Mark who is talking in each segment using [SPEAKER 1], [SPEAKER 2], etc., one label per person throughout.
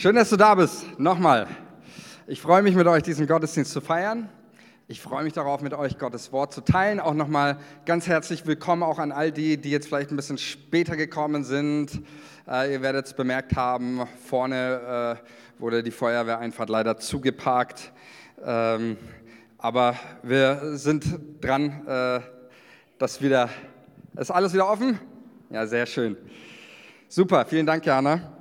[SPEAKER 1] Schön, dass du da bist. Nochmal. Ich freue mich mit euch, diesen Gottesdienst zu feiern. Ich freue mich darauf, mit euch Gottes Wort zu teilen. Auch nochmal ganz herzlich willkommen auch an all die, die jetzt vielleicht ein bisschen später gekommen sind. Äh, ihr werdet es bemerkt haben, vorne äh, wurde die Feuerwehreinfahrt leider zugeparkt. Ähm, aber wir sind dran, äh, dass wieder, ist alles wieder offen? Ja, sehr schön. Super, vielen Dank, Jana.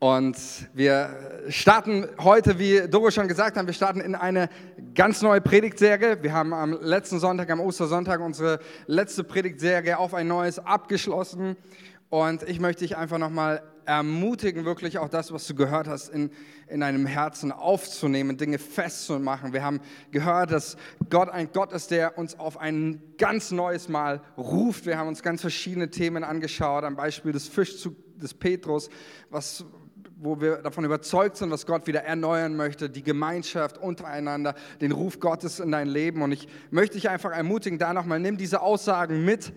[SPEAKER 1] Und wir starten heute, wie Doro schon gesagt hat, wir starten in eine ganz neue Predigtserie. Wir haben am letzten Sonntag, am Ostersonntag, unsere letzte Predigtserie auf ein neues abgeschlossen. Und ich möchte dich einfach nochmal ermutigen, wirklich auch das, was du gehört hast, in, in deinem Herzen aufzunehmen, Dinge festzumachen. Wir haben gehört, dass Gott ein Gott ist, der uns auf ein ganz neues Mal ruft. Wir haben uns ganz verschiedene Themen angeschaut, am Beispiel des Fischzugs des Petrus, was, wo wir davon überzeugt sind, was Gott wieder erneuern möchte, die Gemeinschaft untereinander, den Ruf Gottes in dein Leben. Und ich möchte dich einfach ermutigen, da nochmal, nimm diese Aussagen mit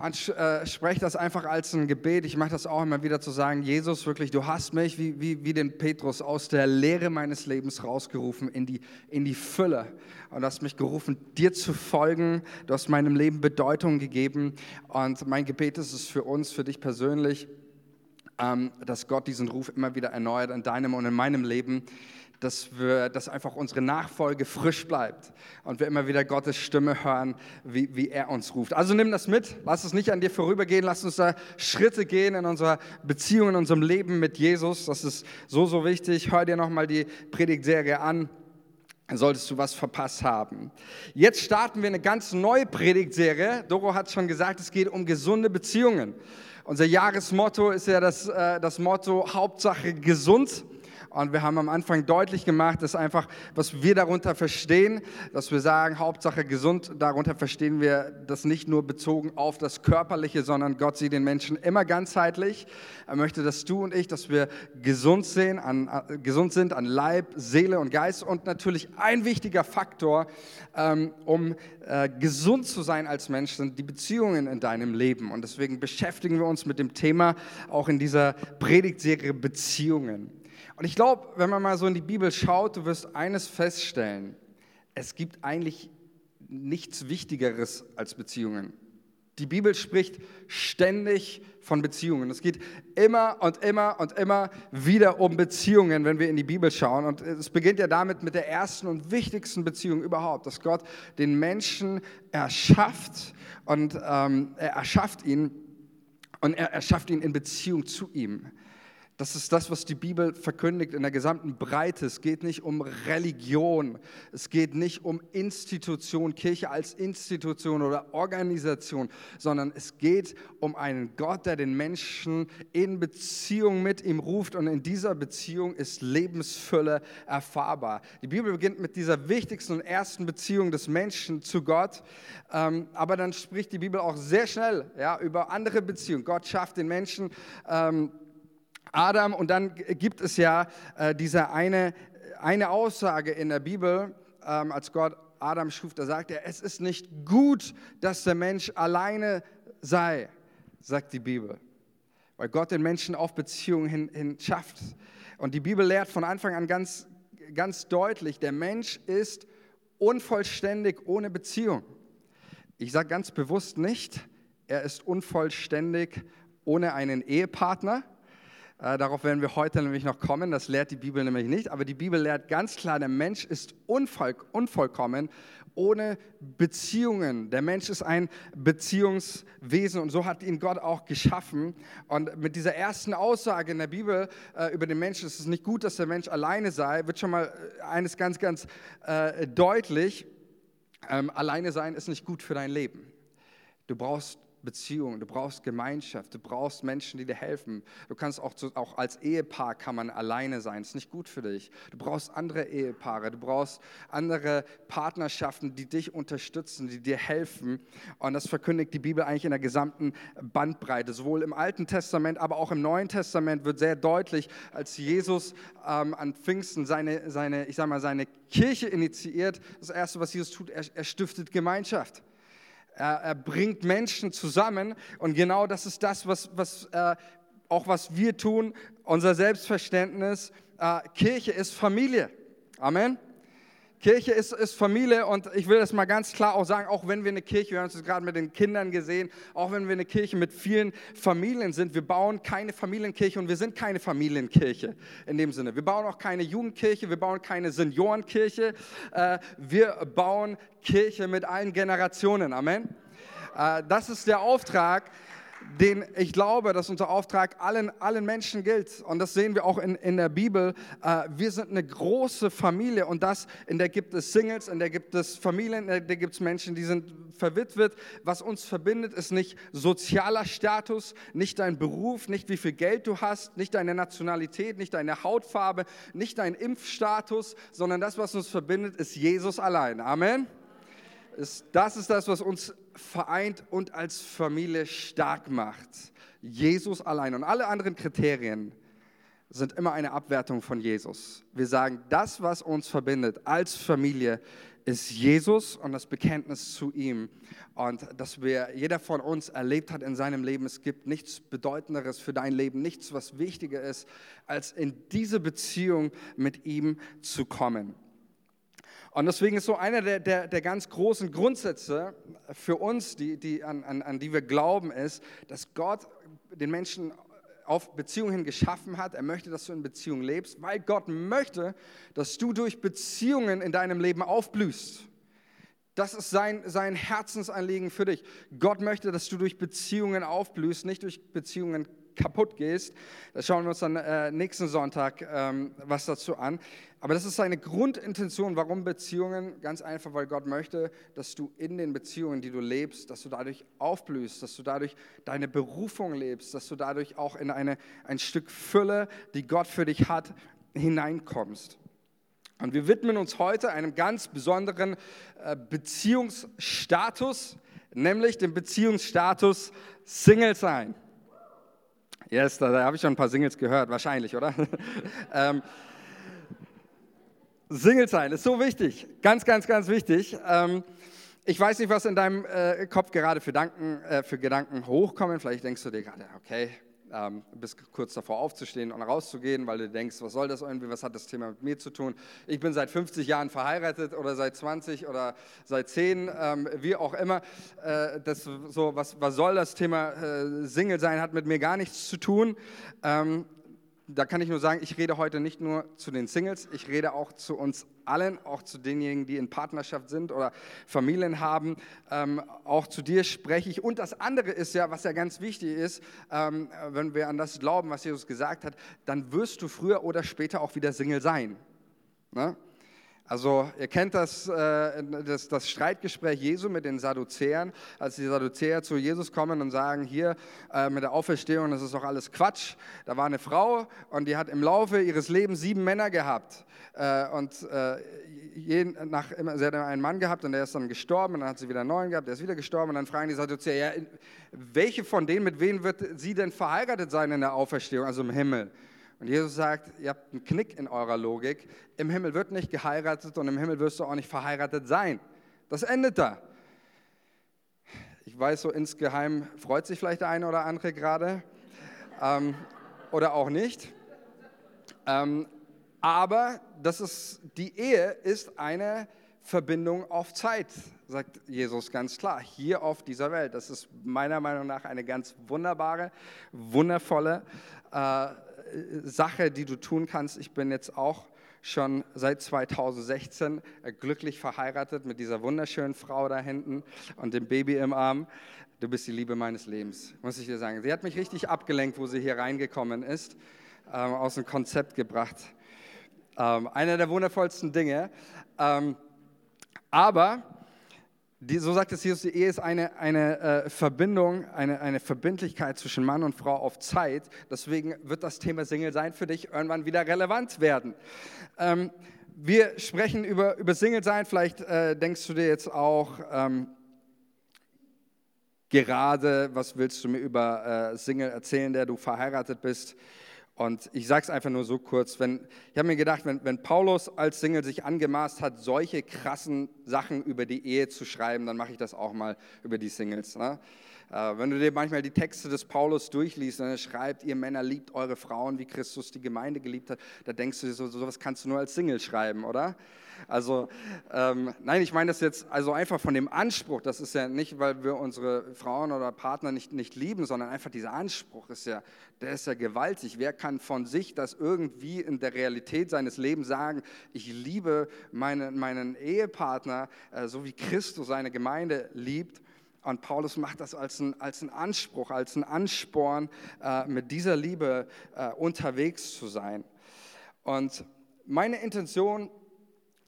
[SPEAKER 1] und äh, spreche das einfach als ein Gebet. Ich mache das auch immer wieder zu sagen, Jesus, wirklich, du hast mich wie, wie, wie den Petrus aus der Leere meines Lebens rausgerufen in die, in die Fülle. Und hast mich gerufen, dir zu folgen. Du hast meinem Leben Bedeutung gegeben. Und mein Gebet ist es für uns, für dich persönlich, dass Gott diesen Ruf immer wieder erneuert in deinem und in meinem Leben, dass, wir, dass einfach unsere Nachfolge frisch bleibt und wir immer wieder Gottes Stimme hören, wie, wie er uns ruft. Also nimm das mit, lass es nicht an dir vorübergehen, lass uns da Schritte gehen in unserer Beziehung, in unserem Leben mit Jesus. Das ist so, so wichtig. Hör dir nochmal die Predigtserie an solltest du was verpasst haben. Jetzt starten wir eine ganz neue Predigtserie. Doro hat schon gesagt, es geht um gesunde Beziehungen. Unser Jahresmotto ist ja das, äh, das Motto Hauptsache gesund. Und wir haben am Anfang deutlich gemacht, dass einfach, was wir darunter verstehen, dass wir sagen, Hauptsache gesund, darunter verstehen wir das nicht nur bezogen auf das Körperliche, sondern Gott sieht den Menschen immer ganzheitlich. Er möchte, dass du und ich, dass wir gesund, sehen, an, äh, gesund sind an Leib, Seele und Geist. Und natürlich ein wichtiger Faktor, ähm, um äh, gesund zu sein als Mensch, sind die Beziehungen in deinem Leben. Und deswegen beschäftigen wir uns mit dem Thema auch in dieser Predigtserie Beziehungen. Und ich glaube, wenn man mal so in die Bibel schaut, du wirst eines feststellen. Es gibt eigentlich nichts Wichtigeres als Beziehungen. Die Bibel spricht ständig von Beziehungen. Es geht immer und immer und immer wieder um Beziehungen, wenn wir in die Bibel schauen. Und es beginnt ja damit mit der ersten und wichtigsten Beziehung überhaupt, dass Gott den Menschen erschafft und ähm, er erschafft ihn und er erschafft ihn in Beziehung zu ihm. Das ist das, was die Bibel verkündigt in der gesamten Breite. Es geht nicht um Religion, es geht nicht um Institution, Kirche als Institution oder Organisation, sondern es geht um einen Gott, der den Menschen in Beziehung mit ihm ruft und in dieser Beziehung ist Lebensfülle erfahrbar. Die Bibel beginnt mit dieser wichtigsten und ersten Beziehung des Menschen zu Gott, ähm, aber dann spricht die Bibel auch sehr schnell ja, über andere Beziehungen. Gott schafft den Menschen. Ähm, Adam und dann gibt es ja äh, diese eine, eine Aussage in der Bibel, ähm, als Gott Adam schuf, da sagt er, es ist nicht gut, dass der Mensch alleine sei, sagt die Bibel. Weil Gott den Menschen auf Beziehungen hin, hin schafft. Und die Bibel lehrt von Anfang an ganz, ganz deutlich, der Mensch ist unvollständig ohne Beziehung. Ich sage ganz bewusst nicht, er ist unvollständig ohne einen Ehepartner äh, darauf werden wir heute nämlich noch kommen. Das lehrt die Bibel nämlich nicht. Aber die Bibel lehrt ganz klar, der Mensch ist unvoll, unvollkommen ohne Beziehungen. Der Mensch ist ein Beziehungswesen und so hat ihn Gott auch geschaffen. Und mit dieser ersten Aussage in der Bibel äh, über den Menschen, es ist nicht gut, dass der Mensch alleine sei, wird schon mal äh, eines ganz, ganz äh, deutlich. Ähm, alleine sein ist nicht gut für dein Leben. Du brauchst Beziehung, du brauchst Gemeinschaft, du brauchst Menschen, die dir helfen. Du kannst auch, auch als Ehepaar kann man alleine sein, ist nicht gut für dich. Du brauchst andere Ehepaare, du brauchst andere Partnerschaften, die dich unterstützen, die dir helfen. Und das verkündigt die Bibel eigentlich in der gesamten Bandbreite. Sowohl im Alten Testament, aber auch im Neuen Testament wird sehr deutlich, als Jesus ähm, an Pfingsten seine, seine, ich sag mal, seine Kirche initiiert, das Erste, was Jesus tut, er, er stiftet Gemeinschaft. Er, er, bringt Menschen zusammen und genau das ist das, was, was äh, auch was wir tun, unser Selbstverständnis. Äh, Kirche ist Familie. Amen. Kirche ist, ist Familie und ich will das mal ganz klar auch sagen, auch wenn wir eine Kirche, wir haben es gerade mit den Kindern gesehen, auch wenn wir eine Kirche mit vielen Familien sind, wir bauen keine Familienkirche und wir sind keine Familienkirche in dem Sinne. Wir bauen auch keine Jugendkirche, wir bauen keine Seniorenkirche, äh, wir bauen Kirche mit allen Generationen. Amen. Äh, das ist der Auftrag den ich glaube, dass unser Auftrag allen, allen Menschen gilt. Und das sehen wir auch in, in der Bibel. Äh, wir sind eine große Familie und das, in der gibt es Singles, in der gibt es Familien, in der gibt es Menschen, die sind verwitwet. Was uns verbindet, ist nicht sozialer Status, nicht dein Beruf, nicht wie viel Geld du hast, nicht deine Nationalität, nicht deine Hautfarbe, nicht dein Impfstatus, sondern das, was uns verbindet, ist Jesus allein. Amen. Das ist das, was uns vereint und als Familie stark macht. Jesus allein und alle anderen Kriterien sind immer eine Abwertung von Jesus. Wir sagen, das, was uns verbindet als Familie, ist Jesus und das Bekenntnis zu ihm. Und dass wir, jeder von uns erlebt hat in seinem Leben, es gibt nichts Bedeutenderes für dein Leben, nichts, was wichtiger ist, als in diese Beziehung mit ihm zu kommen. Und deswegen ist so einer der, der, der ganz großen Grundsätze für uns, die, die, an, an, an die wir glauben, ist, dass Gott den Menschen auf Beziehungen geschaffen hat. Er möchte, dass du in Beziehungen lebst, weil Gott möchte, dass du durch Beziehungen in deinem Leben aufblühst. Das ist sein, sein Herzensanliegen für dich. Gott möchte, dass du durch Beziehungen aufblühst, nicht durch Beziehungen kaputt gehst. Da schauen wir uns dann äh, nächsten Sonntag ähm, was dazu an. Aber das ist seine Grundintention. Warum Beziehungen? Ganz einfach, weil Gott möchte, dass du in den Beziehungen, die du lebst, dass du dadurch aufblühst, dass du dadurch deine Berufung lebst, dass du dadurch auch in eine, ein Stück Fülle, die Gott für dich hat, hineinkommst. Und wir widmen uns heute einem ganz besonderen äh, Beziehungsstatus, nämlich dem Beziehungsstatus Single sein. Yes, da, da habe ich schon ein paar Singles gehört, wahrscheinlich, oder? ähm, Single sein ist so wichtig, ganz, ganz, ganz wichtig. Ähm, ich weiß nicht, was in deinem äh, Kopf gerade für, Danken, äh, für Gedanken hochkommen. Vielleicht denkst du dir gerade, okay, ähm, bist kurz davor aufzustehen und rauszugehen, weil du denkst, was soll das irgendwie, was hat das Thema mit mir zu tun? Ich bin seit 50 Jahren verheiratet oder seit 20 oder seit 10, ähm, wie auch immer. Äh, das, so, was, was soll das Thema äh, Single sein, hat mit mir gar nichts zu tun. Ähm, da kann ich nur sagen, ich rede heute nicht nur zu den Singles, ich rede auch zu uns allen, auch zu denjenigen, die in Partnerschaft sind oder Familien haben. Ähm, auch zu dir spreche ich. Und das andere ist ja, was ja ganz wichtig ist, ähm, wenn wir an das glauben, was Jesus gesagt hat, dann wirst du früher oder später auch wieder Single sein. Ne? Also ihr kennt das, äh, das, das, Streitgespräch Jesu mit den Sadduzäern, als die Sadduzäer zu Jesus kommen und sagen, hier äh, mit der Auferstehung, das ist doch alles Quatsch. Da war eine Frau und die hat im Laufe ihres Lebens sieben Männer gehabt. Äh, und jeden, nach, sie hat einen Mann gehabt und der ist dann gestorben und dann hat sie wieder neuen gehabt, der ist wieder gestorben und dann fragen die Sadduzäer, ja, welche von denen, mit wem wird sie denn verheiratet sein in der Auferstehung, also im Himmel? Und Jesus sagt, ihr habt einen Knick in eurer Logik. Im Himmel wird nicht geheiratet und im Himmel wirst du auch nicht verheiratet sein. Das endet da. Ich weiß, so insgeheim freut sich vielleicht der eine oder andere gerade ähm, oder auch nicht. Ähm, aber das ist, die Ehe ist eine Verbindung auf Zeit, sagt Jesus ganz klar, hier auf dieser Welt. Das ist meiner Meinung nach eine ganz wunderbare, wundervolle äh, Sache, die du tun kannst. Ich bin jetzt auch schon seit 2016 äh, glücklich verheiratet mit dieser wunderschönen Frau da hinten und dem Baby im Arm. Du bist die Liebe meines Lebens, muss ich dir sagen. Sie hat mich richtig abgelenkt, wo sie hier reingekommen ist, ähm, aus dem Konzept gebracht. Ähm, einer der wundervollsten Dinge. Ähm, aber die, so sagt es Jesus, die Ehe ist eine, eine äh, Verbindung, eine, eine Verbindlichkeit zwischen Mann und Frau auf Zeit. Deswegen wird das Thema Single sein für dich irgendwann wieder relevant werden. Ähm, wir sprechen über, über Single sein. Vielleicht äh, denkst du dir jetzt auch, ähm, gerade, was willst du mir über äh, Single erzählen, der du verheiratet bist? Und ich sage es einfach nur so kurz. Wenn, ich habe mir gedacht, wenn, wenn, Paulus als Single sich angemaßt hat, solche krassen Sachen über die Ehe zu schreiben, dann mache ich das auch mal über die Singles. Ne? Äh, wenn du dir manchmal die Texte des Paulus durchliest und er schreibt, ihr Männer liebt eure Frauen, wie Christus die Gemeinde geliebt hat, da denkst du dir so, sowas kannst du nur als Single schreiben, oder? Also, ähm, nein, ich meine das jetzt also einfach von dem Anspruch. Das ist ja nicht, weil wir unsere Frauen oder Partner nicht, nicht lieben, sondern einfach dieser Anspruch ist ja, der ist ja gewaltig. Wer kann von sich das irgendwie in der Realität seines Lebens sagen, ich liebe meine, meinen Ehepartner, äh, so wie Christus seine Gemeinde liebt? Und Paulus macht das als ein, als Anspruch, als ein Ansporn, äh, mit dieser Liebe äh, unterwegs zu sein. Und meine Intention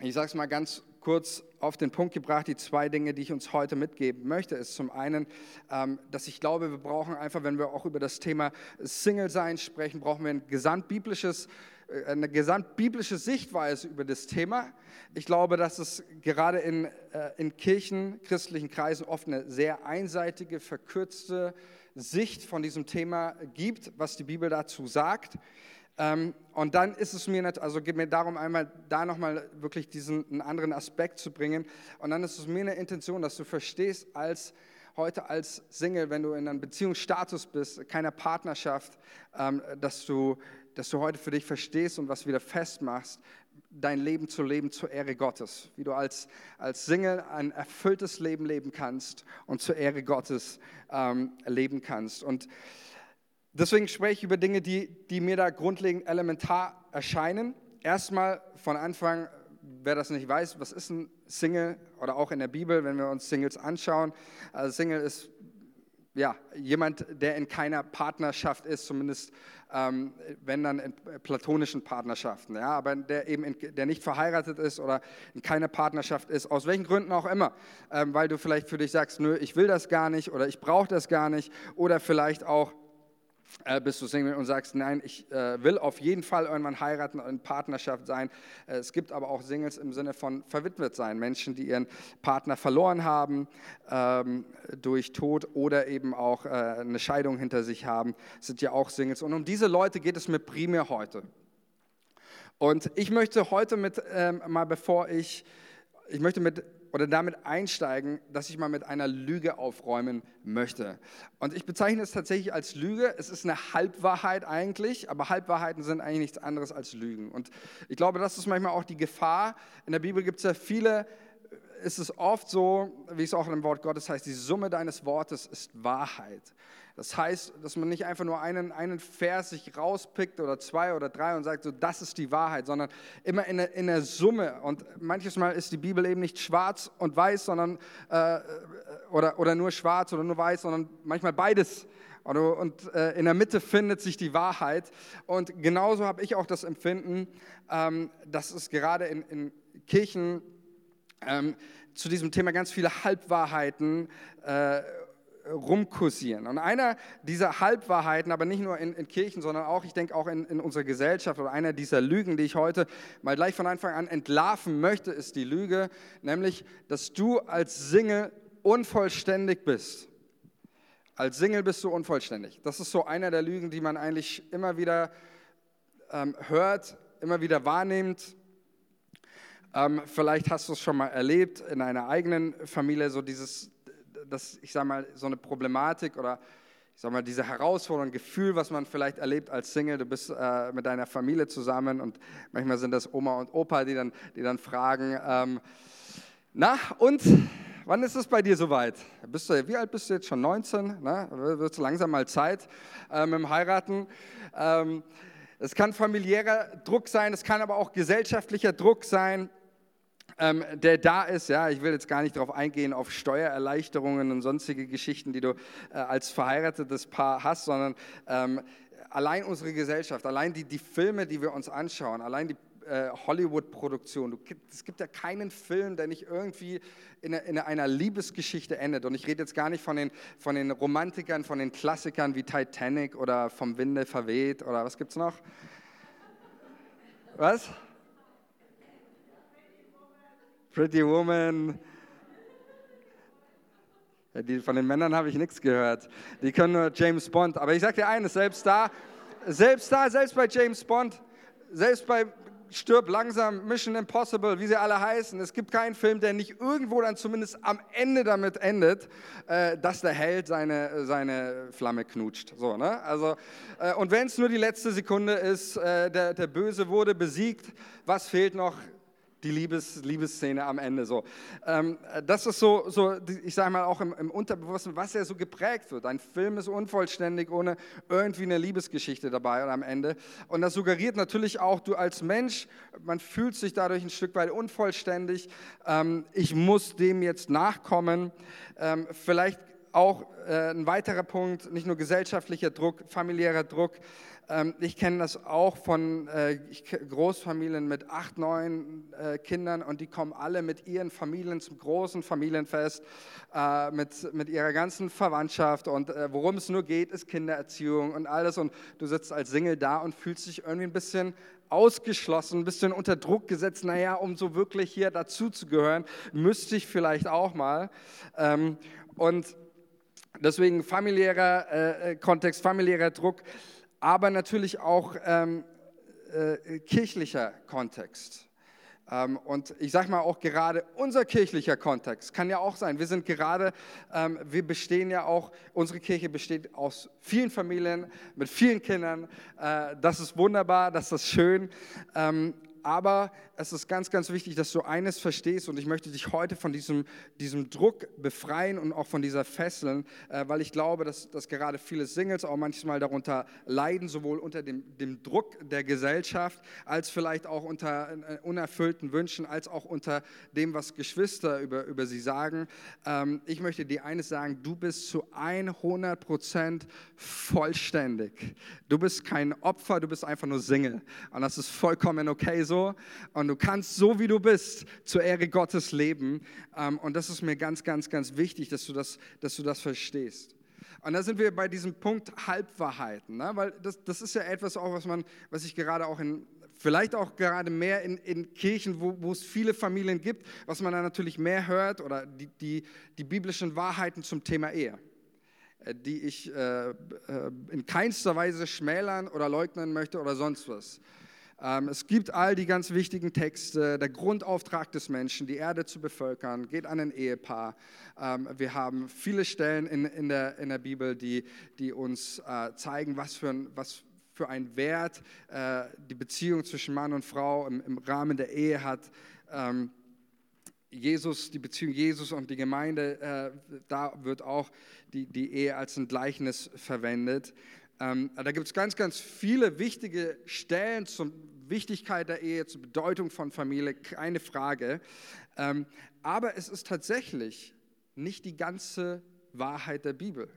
[SPEAKER 1] ich sage es mal ganz kurz auf den Punkt gebracht, die zwei Dinge, die ich uns heute mitgeben möchte, ist zum einen, ähm, dass ich glaube, wir brauchen einfach, wenn wir auch über das Thema Single-Sein sprechen, brauchen wir ein gesamtbiblisches, eine gesamtbiblische Sichtweise über das Thema. Ich glaube, dass es gerade in, äh, in Kirchen, christlichen Kreisen oft eine sehr einseitige, verkürzte Sicht von diesem Thema gibt, was die Bibel dazu sagt. Ähm, und dann ist es mir nicht, also geht mir darum, einmal da nochmal wirklich diesen einen anderen Aspekt zu bringen. Und dann ist es mir eine Intention, dass du verstehst, als heute als Single, wenn du in einem Beziehungsstatus bist, keiner Partnerschaft, ähm, dass, du, dass du heute für dich verstehst und was wieder festmachst, dein Leben zu leben zur Ehre Gottes. Wie du als, als Single ein erfülltes Leben leben kannst und zur Ehre Gottes ähm, leben kannst. Und Deswegen spreche ich über Dinge, die, die mir da grundlegend elementar erscheinen. Erstmal von Anfang, wer das nicht weiß, was ist ein Single oder auch in der Bibel, wenn wir uns Singles anschauen. Also Single ist ja, jemand, der in keiner Partnerschaft ist, zumindest ähm, wenn dann in platonischen Partnerschaften, ja, aber der eben in, der nicht verheiratet ist oder in keiner Partnerschaft ist, aus welchen Gründen auch immer, ähm, weil du vielleicht für dich sagst, nö, ich will das gar nicht oder ich brauche das gar nicht oder vielleicht auch äh, bist du Single und sagst, nein, ich äh, will auf jeden Fall irgendwann heiraten und in Partnerschaft sein. Äh, es gibt aber auch Singles im Sinne von verwitwet sein, Menschen, die ihren Partner verloren haben ähm, durch Tod oder eben auch äh, eine Scheidung hinter sich haben, sind ja auch Singles. Und um diese Leute geht es mir primär heute. Und ich möchte heute mit, ähm, mal bevor ich, ich möchte mit oder damit einsteigen, dass ich mal mit einer Lüge aufräumen möchte. Und ich bezeichne es tatsächlich als Lüge. Es ist eine Halbwahrheit eigentlich, aber Halbwahrheiten sind eigentlich nichts anderes als Lügen. Und ich glaube, das ist manchmal auch die Gefahr. In der Bibel gibt es ja viele ist es oft so, wie es auch im Wort Gottes heißt, die Summe deines Wortes ist Wahrheit. Das heißt, dass man nicht einfach nur einen, einen Vers sich rauspickt oder zwei oder drei und sagt, so das ist die Wahrheit, sondern immer in der, in der Summe. Und manches Mal ist die Bibel eben nicht schwarz und weiß, sondern äh, oder, oder nur schwarz oder nur weiß, sondern manchmal beides. Und äh, in der Mitte findet sich die Wahrheit. Und genauso habe ich auch das Empfinden, ähm, dass es gerade in, in Kirchen ähm, zu diesem Thema ganz viele Halbwahrheiten äh, rumkursieren. Und einer dieser Halbwahrheiten, aber nicht nur in, in Kirchen, sondern auch, ich denke, auch in, in, unserer Gesellschaft oder einer dieser Lügen, die ich heute mal gleich von Anfang an entlarven möchte, ist die Lüge, nämlich, dass du als Single unvollständig bist. Als Single bist du unvollständig. Das ist so einer der Lügen, die man eigentlich immer wieder ähm, hört, immer wieder wahrnimmt ähm, vielleicht hast du es schon mal erlebt in einer eigenen Familie, so dieses, das, ich sag mal, so eine Problematik oder ich sag mal, diese Herausforderung, Gefühl, was man vielleicht erlebt als Single. Du bist äh, mit deiner Familie zusammen und manchmal sind das Oma und Opa, die dann, die dann fragen, ähm, na und wann ist es bei dir soweit? Bist du, wie alt bist du jetzt schon? 19? Na, wird langsam mal Zeit äh, mit dem Heiraten. Ähm, es kann familiärer Druck sein, es kann aber auch gesellschaftlicher Druck sein ähm, der da ist. Ja, ich will jetzt gar nicht darauf eingehen, auf Steuererleichterungen und sonstige Geschichten, die du äh, als verheiratetes Paar hast, sondern ähm, allein unsere Gesellschaft, allein die, die Filme, die wir uns anschauen, allein die äh, Hollywood-Produktion. Es gibt ja keinen Film, der nicht irgendwie in, in, einer Liebesgeschichte endet. Und ich rede jetzt gar nicht von den, von den Romantikern, von den Klassikern wie Titanic oder Vom Winde verweht oder was gibt es noch? Was? Pretty Woman. Von den Männern habe ich nichts gehört. Die können nur James Bond. Aber ich sage dir eines, selbst da, selbst da, selbst bei James Bond, selbst bei stirb langsam, Mission Impossible, wie sie alle heißen. Es gibt keinen Film, der nicht irgendwo dann zumindest am Ende damit endet, äh, dass der Held seine, seine Flamme knutscht. So, ne? also, äh, und wenn es nur die letzte Sekunde ist, äh, der, der Böse wurde besiegt, was fehlt noch? Die Liebes, Liebesszene am Ende. So. Ähm, das ist so, so, ich sage mal auch im, im Unterbewusstsein, was ja so geprägt wird. Ein Film ist unvollständig ohne irgendwie eine Liebesgeschichte dabei oder am Ende. Und das suggeriert natürlich auch, du als Mensch, man fühlt sich dadurch ein Stück weit unvollständig. Ähm, ich muss dem jetzt nachkommen. Ähm, vielleicht auch äh, ein weiterer Punkt, nicht nur gesellschaftlicher Druck, familiärer Druck. Ähm, ich kenne das auch von äh, Großfamilien mit acht, neun äh, Kindern und die kommen alle mit ihren Familien zum großen Familienfest, äh, mit, ihrer ganzen Verwandtschaft und worum es nur geht, ist Kindererziehung und alles und du sitzt als Single da und fühlst dich irgendwie ein bisschen ausgeschlossen, ein bisschen unter Druck gesetzt. Naja, um so wirklich hier dazu zu gehören, müsste ich vielleicht auch mal. Ähm, und deswegen familiärer Kontext, familiärer Druck aber natürlich auch ähm, äh, kirchlicher Kontext. Ähm, und ich sage mal auch gerade unser kirchlicher Kontext kann ja auch sein. Wir sind gerade, ähm, wir bestehen ja auch, unsere Kirche besteht aus vielen Familien mit vielen Kindern. Äh, das ist wunderbar, das ist schön. Ähm, aber es ist ganz, ganz wichtig, dass du eines verstehst und ich möchte dich heute von diesem, diesem Druck befreien und auch von dieser Fesseln, äh, weil ich glaube, dass, dass gerade viele Singles auch manchmal darunter leiden, sowohl unter dem, dem Druck der Gesellschaft, als vielleicht auch unter äh, unerfüllten Wünschen, als auch unter dem, was Geschwister über, über sie sagen. Ähm, ich möchte dir eines sagen, du bist zu 100 Prozent vollständig. Du bist kein Opfer, du bist einfach nur Single und das ist vollkommen okay so und du kannst so, wie du bist, zur Ehre Gottes leben. Ähm, und das ist mir ganz, ganz, ganz wichtig, dass du das, dass du das verstehst. Und da sind wir bei diesem Punkt Halbwahrheiten, ne? weil das, das ist ja etwas auch, was man, was ich gerade auch in, vielleicht auch gerade mehr in, in Kirchen, wo, wo, es viele Familien gibt, was man da natürlich mehr hört oder die, die, die biblischen Wahrheiten zum Thema Ehe, äh, die ich äh, äh, in keinster Weise schmälern oder leugnen möchte oder sonst was. Ähm, es gibt all die ganz wichtigen Texte, der Grundauftrag des Menschen, die Erde zu bevölkern, geht an ein Ehepaar. Ähm, wir haben viele Stellen in, in, der, in der Bibel, die, die uns äh, zeigen, was für ein, was für ein Wert äh, die Beziehung zwischen Mann und Frau im, im Rahmen der Ehe hat. Ähm, Jesus, die Beziehung Jesus und die Gemeinde, äh, da wird auch die, die Ehe als ein Gleichnis verwendet. Ähm, da gibt es ganz, ganz viele wichtige Stellen zur Wichtigkeit der Ehe, zur Bedeutung von Familie, keine Frage. Ähm, aber es ist tatsächlich nicht die ganze Wahrheit der Bibel.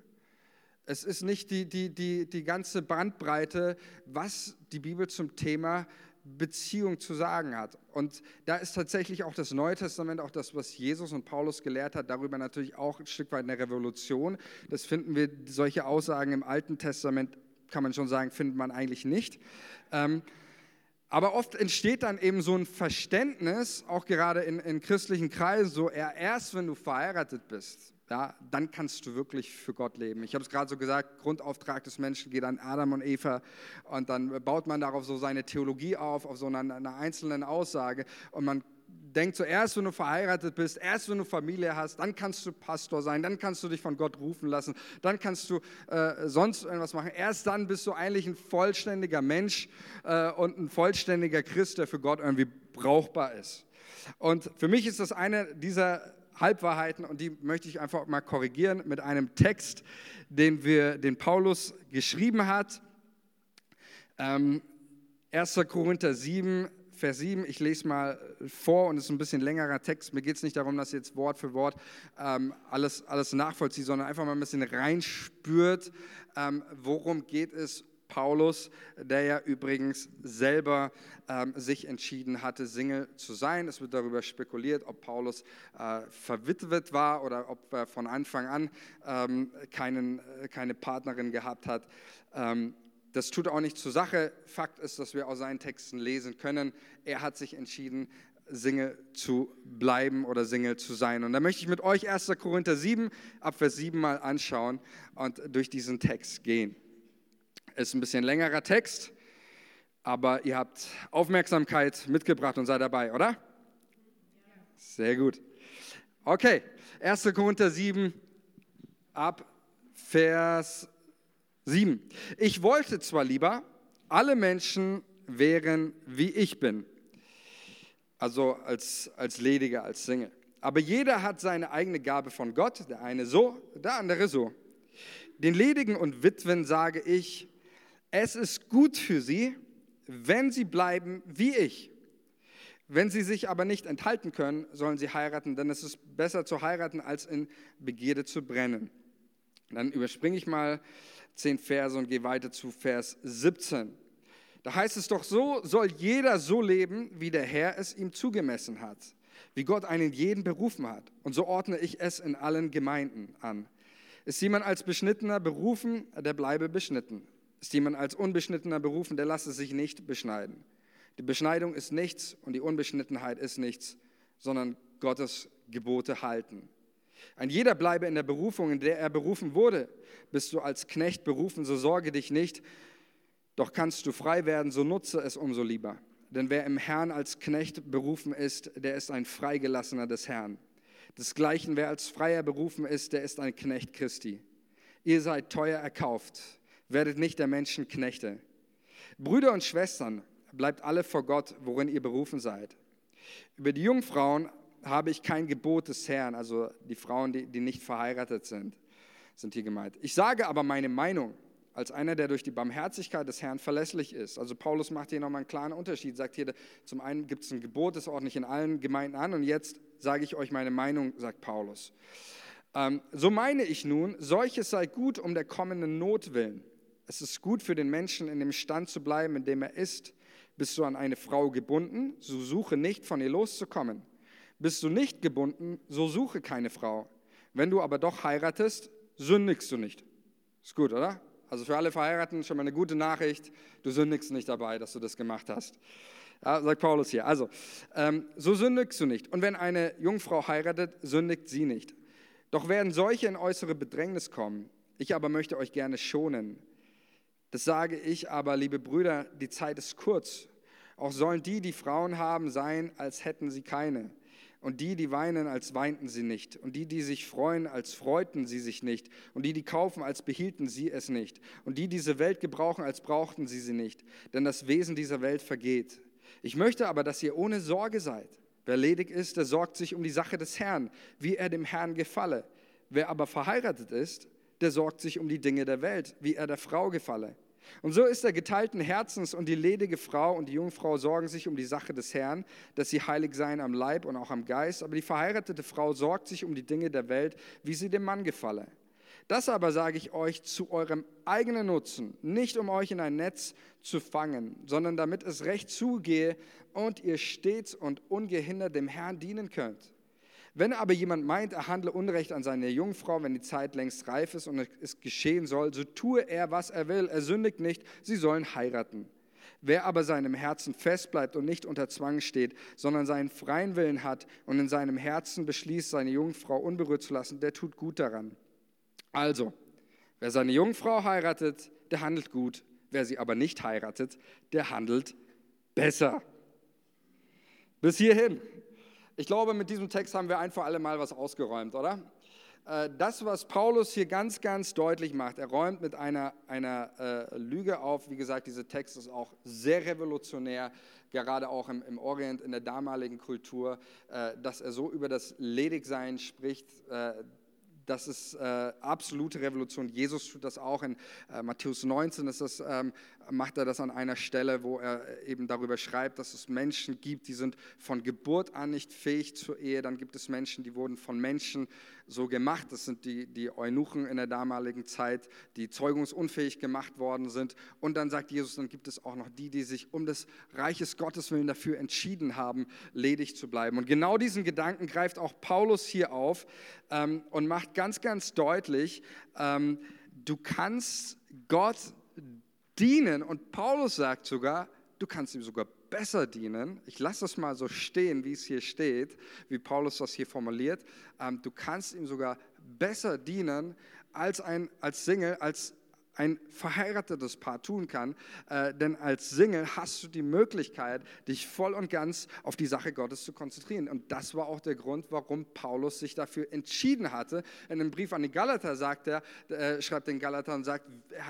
[SPEAKER 1] Es ist nicht die, die, die, die ganze Bandbreite, was die Bibel zum Thema Beziehung zu sagen hat. Und da ist tatsächlich auch das Neue Testament, auch das, was Jesus und Paulus gelehrt hat, darüber natürlich auch ein Stück weit eine Revolution. Das finden wir, solche Aussagen im Alten Testament, kann man schon sagen, findet man eigentlich nicht. Ähm, aber oft entsteht dann eben so ein Verständnis, auch gerade in, in christlichen Kreisen, so erst wenn du verheiratet bist, ja, dann kannst du wirklich für Gott leben. Ich habe es gerade so gesagt, Grundauftrag des Menschen geht an Adam und Eva und dann baut man darauf so seine Theologie auf, auf so einer, einer einzelnen Aussage und man denkt zuerst, wenn du verheiratet bist, erst wenn du Familie hast, dann kannst du Pastor sein, dann kannst du dich von Gott rufen lassen, dann kannst du äh, sonst irgendwas machen. Erst dann bist du eigentlich ein vollständiger Mensch äh, und ein vollständiger Christ, der für Gott irgendwie brauchbar ist. Und für mich ist das eine dieser Halbwahrheiten und die möchte ich einfach mal korrigieren mit einem Text, den, wir, den Paulus geschrieben hat. Ähm, 1. Korinther 7, Vers 7, ich lese mal vor und es ist ein bisschen längerer Text. Mir geht es nicht darum, dass ihr jetzt Wort für Wort ähm, alles, alles nachvollzieht, sondern einfach mal ein bisschen reinspürt, ähm, worum geht es Paulus, der ja übrigens selber ähm, sich entschieden hatte, Single zu sein. Es wird darüber spekuliert, ob Paulus äh, verwitwet war oder ob er von Anfang an ähm, keinen, äh, keine Partnerin gehabt hat. Ähm, das tut auch nicht zur Sache. Fakt ist, dass wir aus seinen Texten lesen können, er hat sich entschieden, Single zu bleiben oder Single zu sein. Und da möchte ich mit euch 1. Korinther 7, ab Vers 7 mal anschauen und durch diesen Text gehen ist ein bisschen längerer Text. aber ihr habt Aufmerksamkeit mitgebracht und seid dabei, oder? Sehr gut. Okay, 1. Korinther 7 ab Vers 7. Ich wollte zwar lieber, alle Menschen wären wie ich bin, also als, als Lediger, als Single. Aber jeder hat seine eigene Gabe von Gott, der eine so, der andere so. Den Ledigen und Witwen sage ich, es ist gut für sie, wenn sie bleiben wie ich. Wenn sie sich aber nicht enthalten können, sollen sie heiraten, denn es ist besser zu heiraten, als in Begierde zu brennen. Dann überspringe ich mal zehn Verse und gehe weiter zu Vers 17. Da heißt es doch so, soll jeder so leben, wie der Herr es ihm zugemessen hat, wie Gott einen jeden berufen hat. Und so ordne ich es in allen Gemeinden an. Ist jemand als Beschnittener berufen, der bleibe beschnitten. Ist jemand als Unbeschnittener berufen, der lasse sich nicht beschneiden. Die Beschneidung ist nichts und die Unbeschnittenheit ist nichts, sondern Gottes Gebote halten. Ein jeder bleibe in der Berufung, in der er berufen wurde. Bist du als Knecht berufen, so sorge dich nicht. Doch kannst du frei werden, so nutze es umso lieber. Denn wer im Herrn als Knecht berufen ist, der ist ein Freigelassener des Herrn. Desgleichen, wer als Freier berufen ist, der ist ein Knecht Christi. Ihr seid teuer erkauft, werdet nicht der Menschen Knechte. Brüder und Schwestern, bleibt alle vor Gott, worin ihr berufen seid. Über die Jungfrauen habe ich kein Gebot des Herrn, also die Frauen, die, die nicht verheiratet sind, sind hier gemeint. Ich sage aber meine Meinung als einer, der durch die Barmherzigkeit des Herrn verlässlich ist. Also Paulus macht hier nochmal einen klaren Unterschied, sagt hier, zum einen gibt es ein Gebot, das ordne ich in allen Gemeinden an und jetzt sage ich euch meine Meinung, sagt Paulus. Ähm, so meine ich nun, solches sei gut um der kommenden Not willen. Es ist gut für den Menschen, in dem Stand zu bleiben, in dem er ist. Bist du an eine Frau gebunden, so suche nicht, von ihr loszukommen. Bist du nicht gebunden, so suche keine Frau. Wenn du aber doch heiratest, sündigst du nicht. Ist gut, oder? Also für alle Verheirateten schon mal eine gute Nachricht. Du sündigst nicht dabei, dass du das gemacht hast. Ja, sagt Paulus hier. Also, ähm, so sündigst du nicht. Und wenn eine Jungfrau heiratet, sündigt sie nicht. Doch werden solche in äußere Bedrängnis kommen. Ich aber möchte euch gerne schonen. Das sage ich aber, liebe Brüder, die Zeit ist kurz. Auch sollen die, die Frauen haben, sein, als hätten sie keine und die, die weinen, als weinten sie nicht. Und die, die sich freuen, als freuten sie sich nicht. Und die, die kaufen, als behielten sie es nicht. Und die diese Welt gebrauchen, als brauchten sie sie nicht. Denn das Wesen dieser Welt vergeht. Ich möchte aber, dass ihr ohne Sorge seid. Wer ledig ist, der sorgt sich um die Sache des Herrn, wie er dem Herrn gefalle. Wer aber verheiratet ist, der sorgt sich um die Dinge der Welt, wie er der Frau gefalle. Und so ist er geteilten Herzens und die ledige Frau und die Jungfrau sorgen sich um die Sache des Herrn, dass sie heilig seien am Leib und auch am Geist. Aber die verheiratete Frau sorgt sich um die Dinge der Welt, wie sie dem Mann gefalle. Das aber sage ich euch zu eurem eigenen Nutzen, nicht um euch in ein Netz zu fangen, sondern damit es recht zugehe und ihr stets und ungehindert dem Herrn dienen könnt. Wenn aber jemand meint, er handle Unrecht an seiner Jungfrau, wenn die Zeit längst reif ist und es geschehen soll, so tue er, was er will. Er sündigt nicht, sie sollen heiraten. Wer aber seinem Herzen fest bleibt und nicht unter Zwang steht, sondern seinen freien Willen hat und in seinem Herzen beschließt, seine Jungfrau unberührt zu lassen, der tut gut daran. Also, wer seine Jungfrau heiratet, der handelt gut. Wer sie aber nicht heiratet, der handelt besser. Bis hierhin. Ich glaube, mit diesem Text haben wir einfach alle mal was ausgeräumt, oder? Äh, das, was Paulus hier ganz, ganz deutlich macht, er räumt mit einer, einer äh, Lüge auf. Wie gesagt, dieser Text ist auch sehr revolutionär, gerade auch im, im Orient, in der damaligen Kultur, äh, dass er so über das Ledigsein spricht. Das ist äh, absolute Revolution. Jesus tut das auch. In äh, Matthäus 19 ist das, ähm, macht er das an einer Stelle, wo er eben darüber schreibt, dass es Menschen gibt, die sind von Geburt an nicht fähig zur Ehe. Dann gibt es Menschen, die wurden von Menschen so gemacht. Das sind die, die Eunuchen in der damaligen Zeit, die zeugungsunfähig gemacht worden sind. Und dann sagt Jesus, dann gibt es auch noch die, die sich um des Reiches Gottes willen dafür entschieden haben, ledig zu bleiben. Und genau diesen Gedanken greift auch Paulus hier auf ähm, und macht ganz, ganz deutlich, ähm, du kannst Gott dienen. Und Paulus sagt sogar, du kannst ihm sogar besser dienen. Ich lasse das mal so stehen, wie es hier steht, wie Paulus das hier formuliert. Ähm, du kannst ihm sogar besser dienen als ein als Single, als ein verheiratetes Paar tun kann. Äh, denn als Single hast du die Möglichkeit, dich voll und ganz auf die Sache Gottes zu konzentrieren. Und das war auch der Grund, warum Paulus sich dafür entschieden hatte. In einem Brief an die Galater sagt er, äh, schreibt den Galater und sagt,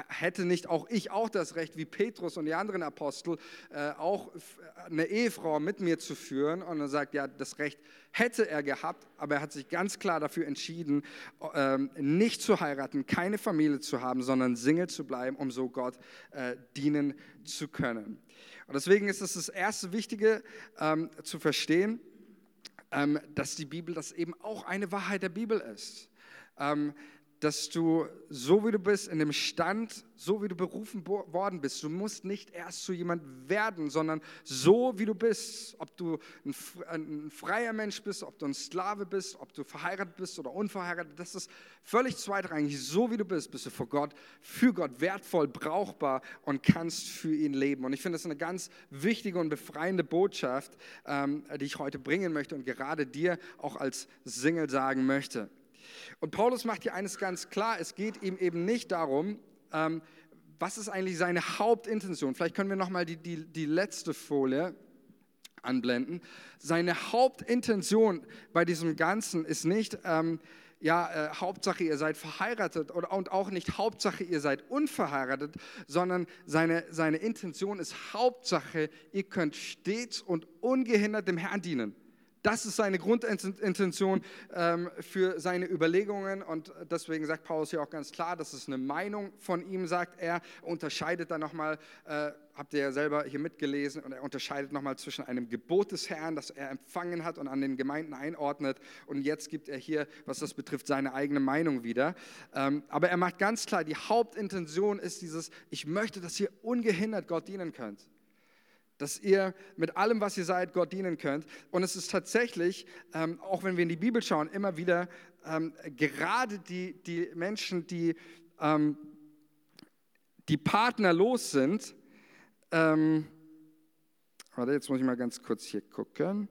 [SPEAKER 1] hätte nicht auch ich auch das Recht, wie Petrus und die anderen Apostel, äh, auch eine Ehefrau mit mir zu führen? Und er sagt, ja, das Recht hätte er gehabt, aber er hat sich ganz klar dafür entschieden, ähm, nicht zu heiraten, keine Familie zu haben, sondern Single zu bleiben, um so Gott äh, dienen zu können. Und deswegen ist es das erste Wichtige ähm, zu verstehen, ähm, dass die Bibel das eben auch eine Wahrheit der Bibel ist dass du so wie du bist, in dem Stand, so wie du berufen worden bist, du musst nicht erst zu jemand werden, sondern so wie du bist, ob du ein, freier Mensch bist, ob du ein Sklave bist, ob du verheiratet bist oder unverheiratet, das ist völlig zweitrangig. So wie du bist, bist du vor Gott, für Gott wertvoll, brauchbar und kannst für ihn leben. Und ich finde das eine ganz wichtige und befreiende Botschaft, ähm, die ich heute bringen möchte und gerade dir auch als Single sagen möchte. Und Paulus macht hier eines ganz klar, es geht ihm eben nicht darum, ähm, was ist eigentlich seine Hauptintention. Vielleicht können wir nochmal die, die, die letzte Folie anblenden. Seine Hauptintention bei diesem Ganzen ist nicht, ähm, ja, äh, Hauptsache ihr seid verheiratet oder, und auch nicht Hauptsache ihr seid unverheiratet, sondern seine, seine Intention ist Hauptsache ihr könnt stets und ungehindert dem Herrn dienen. Das ist seine Grundintention ähm, für seine Überlegungen. Und deswegen sagt Paulus hier auch ganz klar, das ist eine Meinung von ihm, sagt er, unterscheidet dann nochmal, äh, habt ihr ja selber hier mitgelesen, und er unterscheidet nochmal zwischen einem Gebot des Herrn, das er empfangen hat und an den Gemeinden einordnet. Und jetzt gibt er hier, was das betrifft, seine eigene Meinung wieder. Ähm, aber er macht ganz klar, die Hauptintention ist dieses, ich möchte, dass ihr ungehindert Gott dienen könnt dass ihr mit allem, was ihr seid, Gott dienen könnt. Und es ist tatsächlich, ähm, auch wenn wir in die Bibel schauen, immer wieder ähm, gerade die, die Menschen, die, ähm, die partnerlos sind, ähm, warte, jetzt muss ich mal ganz kurz hier gucken.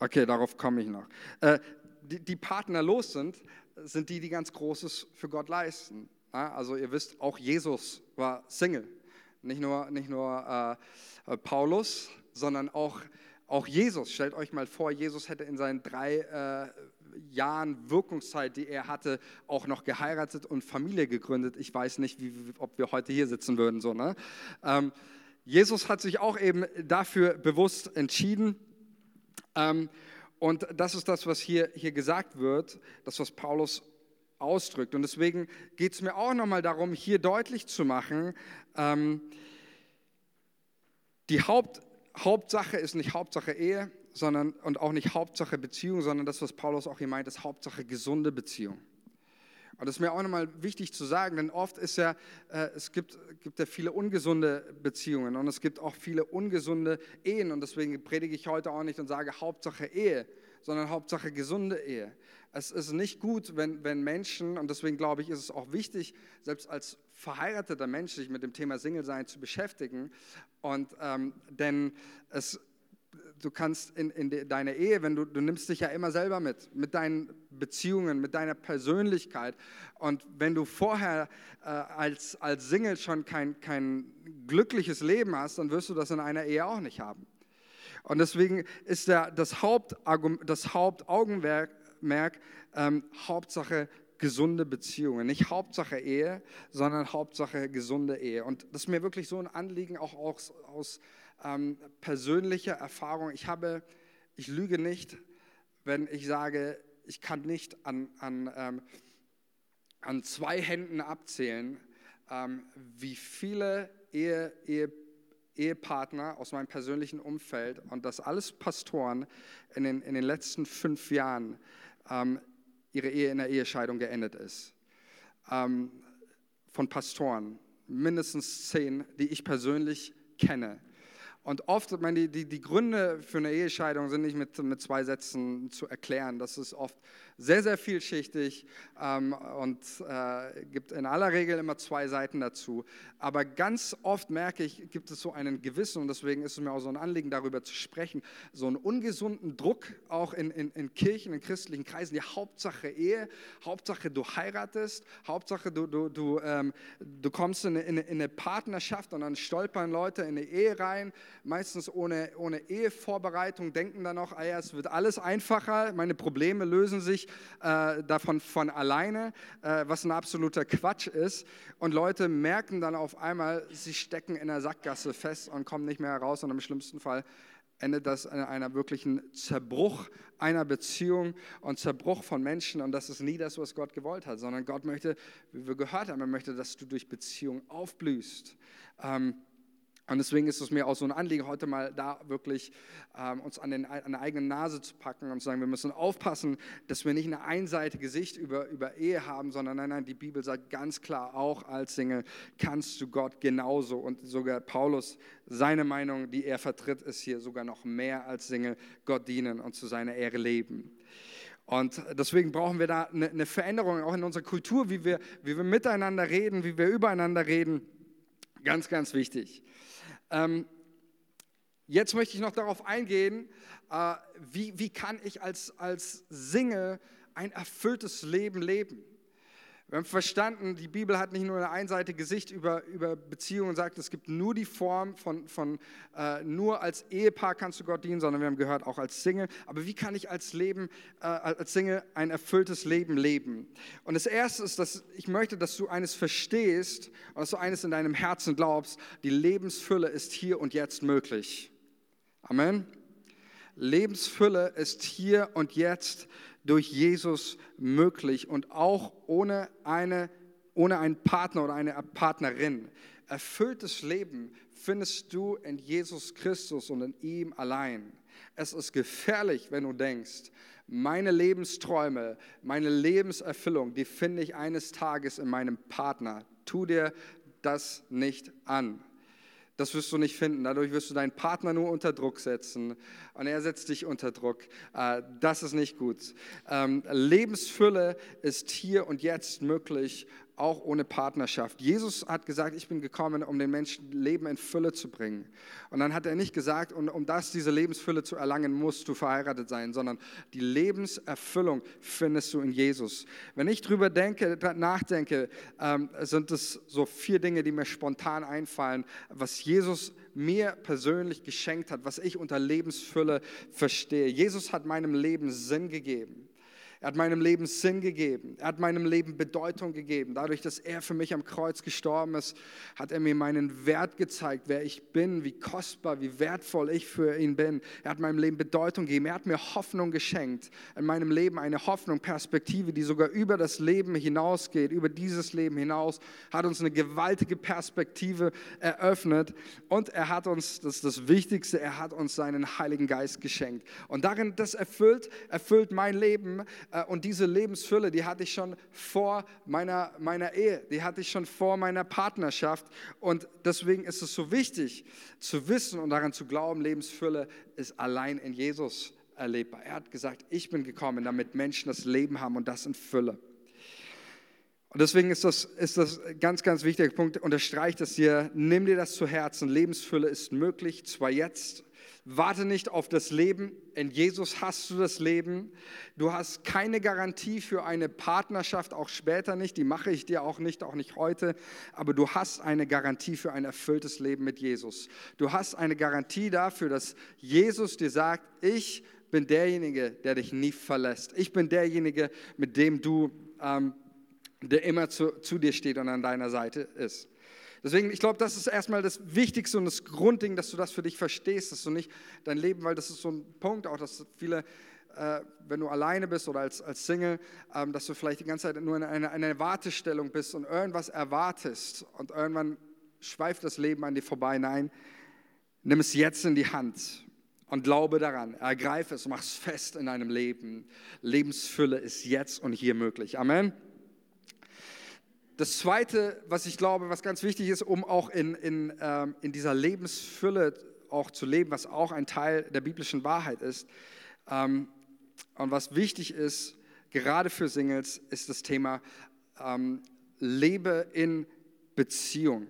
[SPEAKER 1] Okay, darauf komme ich noch. Äh, die, die partnerlos sind, sind die, die ganz Großes für Gott leisten. Also ihr wisst, auch Jesus war Single. Nicht nur, nicht nur äh, Paulus, sondern auch, auch Jesus. Stellt euch mal vor, Jesus hätte in seinen drei äh, Jahren Wirkungszeit, die er hatte, auch noch geheiratet und Familie gegründet. Ich weiß nicht, wie, ob wir heute hier sitzen würden. So, ne? Ähm, Jesus hat sich auch eben dafür bewusst entschieden. Ähm, und das ist das, was hier, hier gesagt wird, das, was Paulus ausdrückt. Und deswegen geht es mir auch nochmal darum, hier deutlich zu machen, ähm, die Haupt, Hauptsache ist nicht Hauptsache Ehe sondern, und auch nicht Hauptsache Beziehung, sondern das, was Paulus auch hier meint, ist Hauptsache gesunde Beziehung. Und das ist mir auch nochmal wichtig zu sagen, denn oft ist ja, äh, es gibt, gibt ja viele ungesunde Beziehungen und es gibt auch viele ungesunde Ehen und deswegen predige ich heute auch nicht und sage Hauptsache Ehe, sondern Hauptsache gesunde Ehe. Es ist nicht gut, wenn, wenn Menschen, und deswegen glaube ich, ist es auch wichtig, selbst als verheirateter Mensch sich mit dem Thema Single-Sein zu beschäftigen. Und, ähm, denn es, du kannst in, in deiner Ehe, wenn du, du nimmst dich ja immer selber mit, mit deinen Beziehungen, mit deiner Persönlichkeit. Und wenn du vorher äh, als, als Single schon kein, kein glückliches Leben hast, dann wirst du das in einer Ehe auch nicht haben. Und deswegen ist der, das, Hauptargument, das Hauptaugenmerk ähm, Hauptsache gesunde Beziehungen. Nicht Hauptsache Ehe, sondern Hauptsache gesunde Ehe. Und das ist mir wirklich so ein Anliegen, auch aus, aus ähm, persönlicher Erfahrung. Ich habe, ich lüge nicht, wenn ich sage, ich kann nicht an, an, ähm, an zwei Händen abzählen, ähm, wie viele Ehe, Ehe, Ehepartner aus meinem persönlichen Umfeld und das alles Pastoren in den, in den letzten fünf Jahren ähm, ihre Ehe in der Ehescheidung geendet ist. Ähm, von Pastoren, mindestens zehn, die ich persönlich kenne. Und oft, meine, die, die, die Gründe für eine Ehescheidung sind nicht mit, mit zwei Sätzen zu erklären. Das ist oft sehr, sehr vielschichtig ähm, und äh, gibt in aller Regel immer zwei Seiten dazu. Aber ganz oft merke ich, gibt es so einen gewissen, und deswegen ist es mir auch so ein Anliegen, darüber zu sprechen, so einen ungesunden Druck auch in, in, in Kirchen, in christlichen Kreisen. Die Hauptsache Ehe, Hauptsache du heiratest, Hauptsache du, du, du, ähm, du kommst in eine, in eine Partnerschaft und dann stolpern Leute in eine Ehe rein meistens ohne, ohne Ehevorbereitung, denken dann noch, ah ja, es wird alles einfacher, meine Probleme lösen sich äh, davon von alleine, äh, was ein absoluter Quatsch ist. Und Leute merken dann auf einmal, sie stecken in der Sackgasse fest und kommen nicht mehr heraus und im schlimmsten Fall endet das in einer wirklichen Zerbruch einer Beziehung und Zerbruch von Menschen. Und das ist nie das, was Gott gewollt hat, sondern Gott möchte, wie wir gehört haben, er möchte, dass du durch Beziehung aufblühst. Ähm, und deswegen ist es mir auch so ein Anliegen, heute mal da wirklich ähm, uns an, den, an der eigenen Nase zu packen und zu sagen, wir müssen aufpassen, dass wir nicht eine einseitige Sicht über, über Ehe haben, sondern nein, nein, die Bibel sagt ganz klar, auch als Single kannst du Gott genauso. Und sogar Paulus, seine Meinung, die er vertritt, ist hier sogar noch mehr als Single Gott dienen und zu seiner Ehre leben. Und deswegen brauchen wir da eine, eine Veränderung auch in unserer Kultur, wie wir, wie wir miteinander reden, wie wir übereinander reden. Ganz, ganz wichtig. Ähm, jetzt möchte ich noch darauf eingehen, äh, wie, wie kann ich als, als Single ein erfülltes Leben leben? Wir haben verstanden, die Bibel hat nicht nur eine einseitige Sicht über, über Beziehungen und sagt, es gibt nur die Form von, von äh, nur als Ehepaar kannst du Gott dienen, sondern wir haben gehört, auch als Single. Aber wie kann ich als, Leben, äh, als Single ein erfülltes Leben leben? Und das Erste ist, dass ich möchte, dass du eines verstehst und dass du eines in deinem Herzen glaubst, die Lebensfülle ist hier und jetzt möglich. Amen. Lebensfülle ist hier und jetzt durch Jesus möglich und auch ohne, eine, ohne einen Partner oder eine Partnerin. Erfülltes Leben findest du in Jesus Christus und in ihm allein. Es ist gefährlich, wenn du denkst, meine Lebensträume, meine Lebenserfüllung, die finde ich eines Tages in meinem Partner. Tu dir das nicht an. Das wirst du nicht finden. Dadurch wirst du deinen Partner nur unter Druck setzen und er setzt dich unter Druck. Äh, das ist nicht gut. Ähm, Lebensfülle ist hier und jetzt möglich auch ohne Partnerschaft. Jesus hat gesagt, ich bin gekommen, um den Menschen Leben in Fülle zu bringen. Und dann hat er nicht gesagt, und um das, diese Lebensfülle zu erlangen, musst du verheiratet sein, sondern die Lebenserfüllung findest du in Jesus. Wenn ich drüber denke, nachdenke, ähm, sind es so vier Dinge, die mir spontan einfallen, was Jesus mir persönlich geschenkt hat, was ich unter Lebensfülle verstehe. Jesus hat meinem Leben Sinn gegeben. Er hat meinem Leben Sinn gegeben. Er hat meinem Leben Bedeutung gegeben. Dadurch, dass er für mich am Kreuz gestorben ist, hat er mir meinen Wert gezeigt, wer ich bin, wie kostbar, wie wertvoll ich für ihn bin. Er hat meinem Leben Bedeutung gegeben. Er hat mir Hoffnung geschenkt. In meinem Leben eine Hoffnung, Perspektive, die sogar über das Leben hinausgeht, über dieses Leben hinaus, hat uns eine gewaltige Perspektive eröffnet. Und er hat uns, das ist das Wichtigste, er hat uns seinen Heiligen Geist geschenkt. Und darin, das erfüllt, erfüllt mein Leben und diese Lebensfülle, die hatte ich schon vor meiner, meiner Ehe, die hatte ich schon vor meiner Partnerschaft. Und deswegen ist es so wichtig zu wissen und daran zu glauben, Lebensfülle ist allein in Jesus erlebbar. Er hat gesagt, ich bin gekommen, damit Menschen das Leben haben und das in Fülle. Und deswegen ist das, ist das ganz, ganz wichtiger Punkt, unterstreicht das hier, nimm dir das zu Herzen, Lebensfülle ist möglich, zwar jetzt Warte nicht auf das Leben. In Jesus hast du das Leben. Du hast keine Garantie für eine Partnerschaft, auch später nicht. Die mache ich dir auch nicht, auch nicht heute. Aber du hast eine Garantie für ein erfülltes Leben mit Jesus. Du hast eine Garantie dafür, dass Jesus dir sagt, ich bin derjenige, der dich nie verlässt. Ich bin derjenige, mit dem du, ähm, der immer zu, zu dir steht und an deiner Seite ist. Deswegen, ich glaube, das ist erstmal das Wichtigste und das Grundding, dass du das für dich verstehst, dass du nicht dein Leben, weil das ist so ein Punkt, auch dass viele, äh, wenn du alleine bist oder als, als Single, ähm, dass du vielleicht die ganze Zeit nur in einer, einer Wartestellung bist und irgendwas erwartest und irgendwann schweift das Leben an dir vorbei. Nein, nimm es jetzt in die Hand und glaube daran, ergreife es, mach es fest in deinem Leben. Lebensfülle ist jetzt und hier möglich. Amen. Das Zweite, was ich glaube, was ganz wichtig ist, um auch in, in, ähm, in dieser Lebensfülle auch zu leben, was auch ein Teil der biblischen Wahrheit ist. Ähm, und was wichtig ist, gerade für Singles, ist das Thema ähm, Lebe in Beziehung.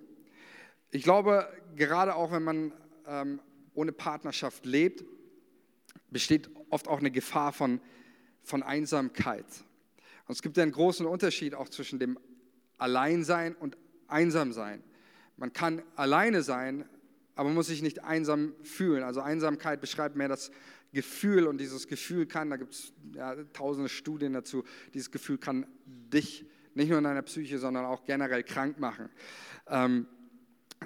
[SPEAKER 1] Ich glaube, gerade auch wenn man ähm, ohne Partnerschaft lebt, besteht oft auch eine Gefahr von, von Einsamkeit. Und es gibt ja einen großen Unterschied auch zwischen dem Alleinsein und Einsamsein. Man kann alleine sein, aber man muss sich nicht einsam fühlen. Also Einsamkeit beschreibt mehr das Gefühl und dieses Gefühl kann, da gibt es ja, tausende Studien dazu, dieses Gefühl kann dich nicht nur in deiner Psyche, sondern auch generell krank machen. Ähm,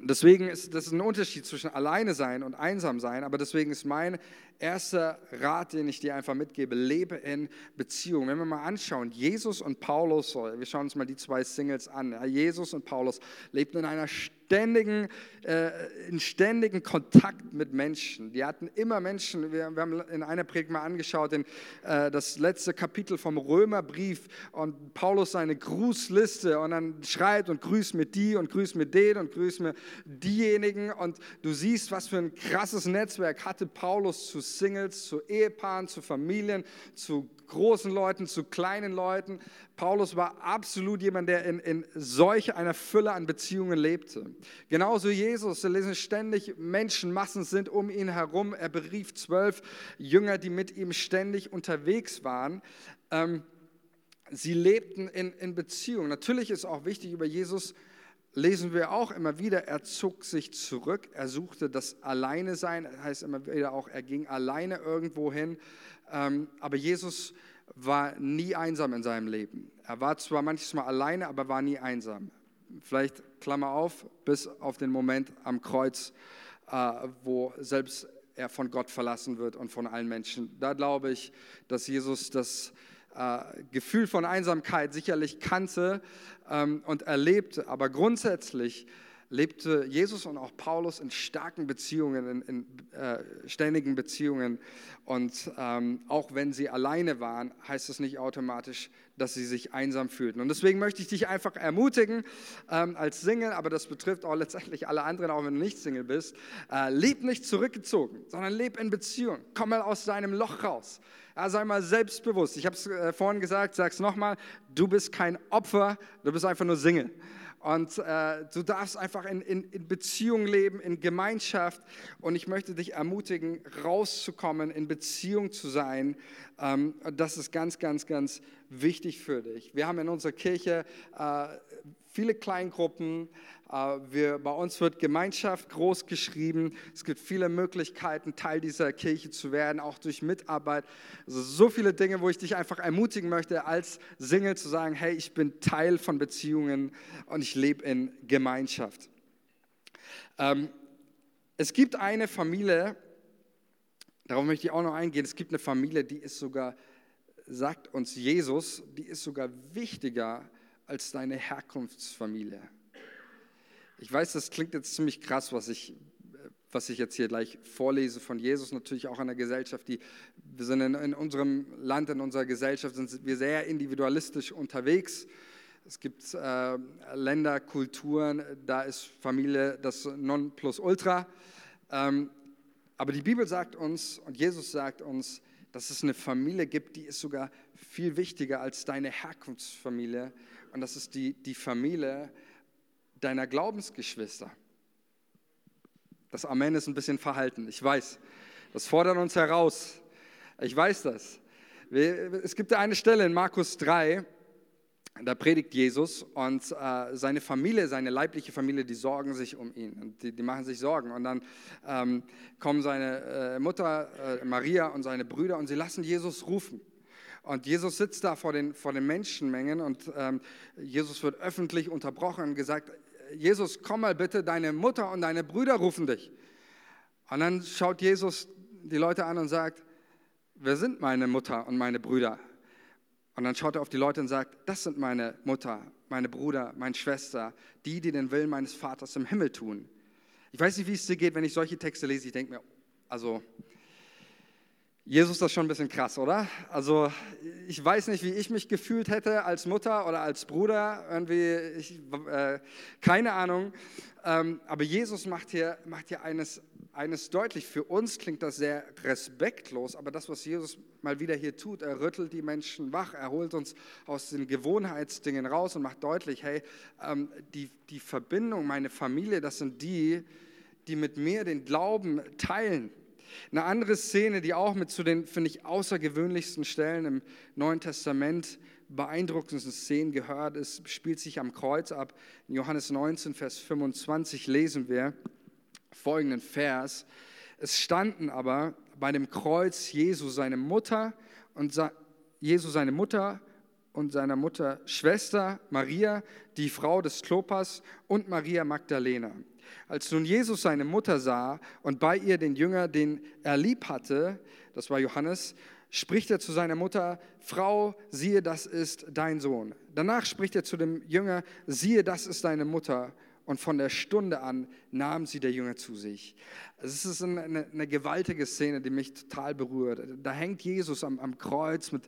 [SPEAKER 1] deswegen ist das ein Unterschied zwischen alleine sein und einsam sein, aber deswegen ist mein erster Rat, den ich dir einfach mitgebe, lebe in Beziehung. Wenn wir mal anschauen, Jesus und Paulus, wir schauen uns mal die zwei Singles an. Jesus und Paulus lebten in einer ständigen, äh, in ständigen Kontakt mit Menschen. Die hatten immer Menschen, wir, wir haben in einer Predigt mal angeschaut, in, äh, das letzte Kapitel vom Römerbrief und Paulus seine Grußliste und dann schreibt und grüßt mit die und grüßt mit den und grüßt mit diejenigen und du siehst, was für ein krasses Netzwerk hatte Paulus zu Singles, zu Ehepaaren, zu Familien, zu großen Leuten, zu kleinen Leuten. Paulus war absolut jemand, der in, in solch einer Fülle an Beziehungen lebte. Genauso Jesus, wir lesen ständig, Menschenmassen sind um ihn herum. Er berief zwölf Jünger, die mit ihm ständig unterwegs waren. Ähm, sie lebten in, in Beziehung. Natürlich ist auch wichtig, über Jesus lesen wir auch immer wieder, er zog sich zurück, er suchte das Alleine sein, das heißt immer wieder auch, er ging alleine irgendwo hin, ähm, aber Jesus war nie einsam in seinem Leben. Er war zwar manchmal alleine, aber war nie einsam. Vielleicht Klammer auf, bis auf den Moment am Kreuz, äh, wo selbst er von Gott verlassen wird und von allen Menschen. Da glaube ich, dass Jesus das äh, Gefühl von Einsamkeit sicherlich kannte ähm, und erlebte, aber grundsätzlich lebte Jesus und auch Paulus in starken Beziehungen, in, in äh, ständigen Beziehungen. Und ähm, auch wenn sie alleine waren, heißt es nicht automatisch, dass sie sich einsam fühlten. Und deswegen möchte ich dich einfach ermutigen, ähm, als Single, aber das betrifft auch letztendlich alle anderen, auch wenn du nicht Single bist, äh, leb nicht zurückgezogen, sondern leb in Beziehung. Komm mal aus deinem Loch raus. Ja, sei mal selbstbewusst. Ich habe es äh, vorhin gesagt, sag es nochmal, du bist kein Opfer, du bist einfach nur Single. Und äh, du darfst einfach in, in, in Beziehung leben, in Gemeinschaft. Und ich möchte dich ermutigen, rauszukommen, in Beziehung zu sein. Ähm, das ist ganz, ganz, ganz wichtig für dich. Wir haben in unserer Kirche äh, viele Kleingruppen. Äh, wir, bei uns wird Gemeinschaft groß geschrieben. Es gibt viele Möglichkeiten, Teil dieser Kirche zu werden, auch durch Mitarbeit. Also so viele Dinge, wo ich dich einfach ermutigen möchte, als Single zu sagen, hey, ich bin Teil von Beziehungen und ich lebe in Gemeinschaft. Ähm, es gibt eine Familie, darauf möchte ich auch noch eingehen, es gibt eine Familie, die ist sogar, sagt uns Jesus, die ist sogar wichtiger als deine Herkunftsfamilie. Ich weiß, das klingt jetzt ziemlich krass, was ich, was ich jetzt hier gleich vorlese von Jesus, natürlich auch an der Gesellschaft, die, wir sind in, in unserem Land, in unserer Gesellschaft, sind wir sehr individualistisch unterwegs. Es gibt äh, Länder, Kulturen, da ist Familie das Nonplusultra. Ähm, aber die Bibel sagt uns und Jesus sagt uns, dass es eine Familie gibt, die ist sogar viel wichtiger als deine Herkunftsfamilie. Und das ist die, die Familie, deiner Glaubensgeschwister. Das Amen ist ein bisschen verhalten, ich weiß. Das fordert uns heraus. Ich weiß das. Es gibt eine Stelle in Markus 3, da predigt Jesus und äh, seine Familie, seine leibliche Familie, die sorgen sich um ihn. Und die, die machen sich Sorgen. Und dann ähm, kommen seine äh, Mutter äh, Maria und seine Brüder und sie lassen Jesus rufen. Und Jesus sitzt da vor den, vor den Menschenmengen und ähm, Jesus wird öffentlich unterbrochen und gesagt, Jesus, komm mal bitte, deine Mutter und deine Brüder rufen dich. Und dann schaut Jesus die Leute an und sagt, wer sind meine Mutter und meine Brüder? Und dann schaut er auf die Leute und sagt, das sind meine Mutter, meine Brüder, meine Schwester, die, die den Willen meines Vaters im Himmel tun. Ich weiß nicht, wie es dir geht, wenn ich solche Texte lese. Ich denke mir, also, Jesus, das ist schon ein bisschen krass, oder? Also ich weiß nicht, wie ich mich gefühlt hätte als Mutter oder als Bruder, irgendwie, ich, äh, keine Ahnung. Ähm, aber Jesus macht hier, macht hier eines, eines deutlich. Für uns klingt das sehr respektlos, aber das, was Jesus mal wieder hier tut, er rüttelt die Menschen wach, er holt uns aus den Gewohnheitsdingen raus und macht deutlich, hey, ähm, die, die Verbindung, meine Familie, das sind die, die mit mir den Glauben teilen eine andere Szene, die auch mit zu den, finde ich, außergewöhnlichsten Stellen im Neuen Testament, beeindruckendsten Szenen gehört ist, spielt sich am Kreuz ab. In Johannes 19, Vers 25 lesen wir folgenden Vers. Es standen aber bei dem Kreuz Jesu seine Mutter und Jesu seine Mutter und seiner Mutter Schwester Maria, die Frau des Klopas und Maria Magdalena. Als nun Jesus seine Mutter sah und bei ihr den Jünger, den er lieb hatte, das war Johannes, spricht er zu seiner Mutter, Frau, siehe, das ist dein Sohn. Danach spricht er zu dem Jünger, siehe, das ist deine Mutter. Und von der Stunde an nahm sie der Jünger zu sich. Es ist eine, eine, gewaltige Szene, die mich total berührt. Da hängt Jesus am, am Kreuz mit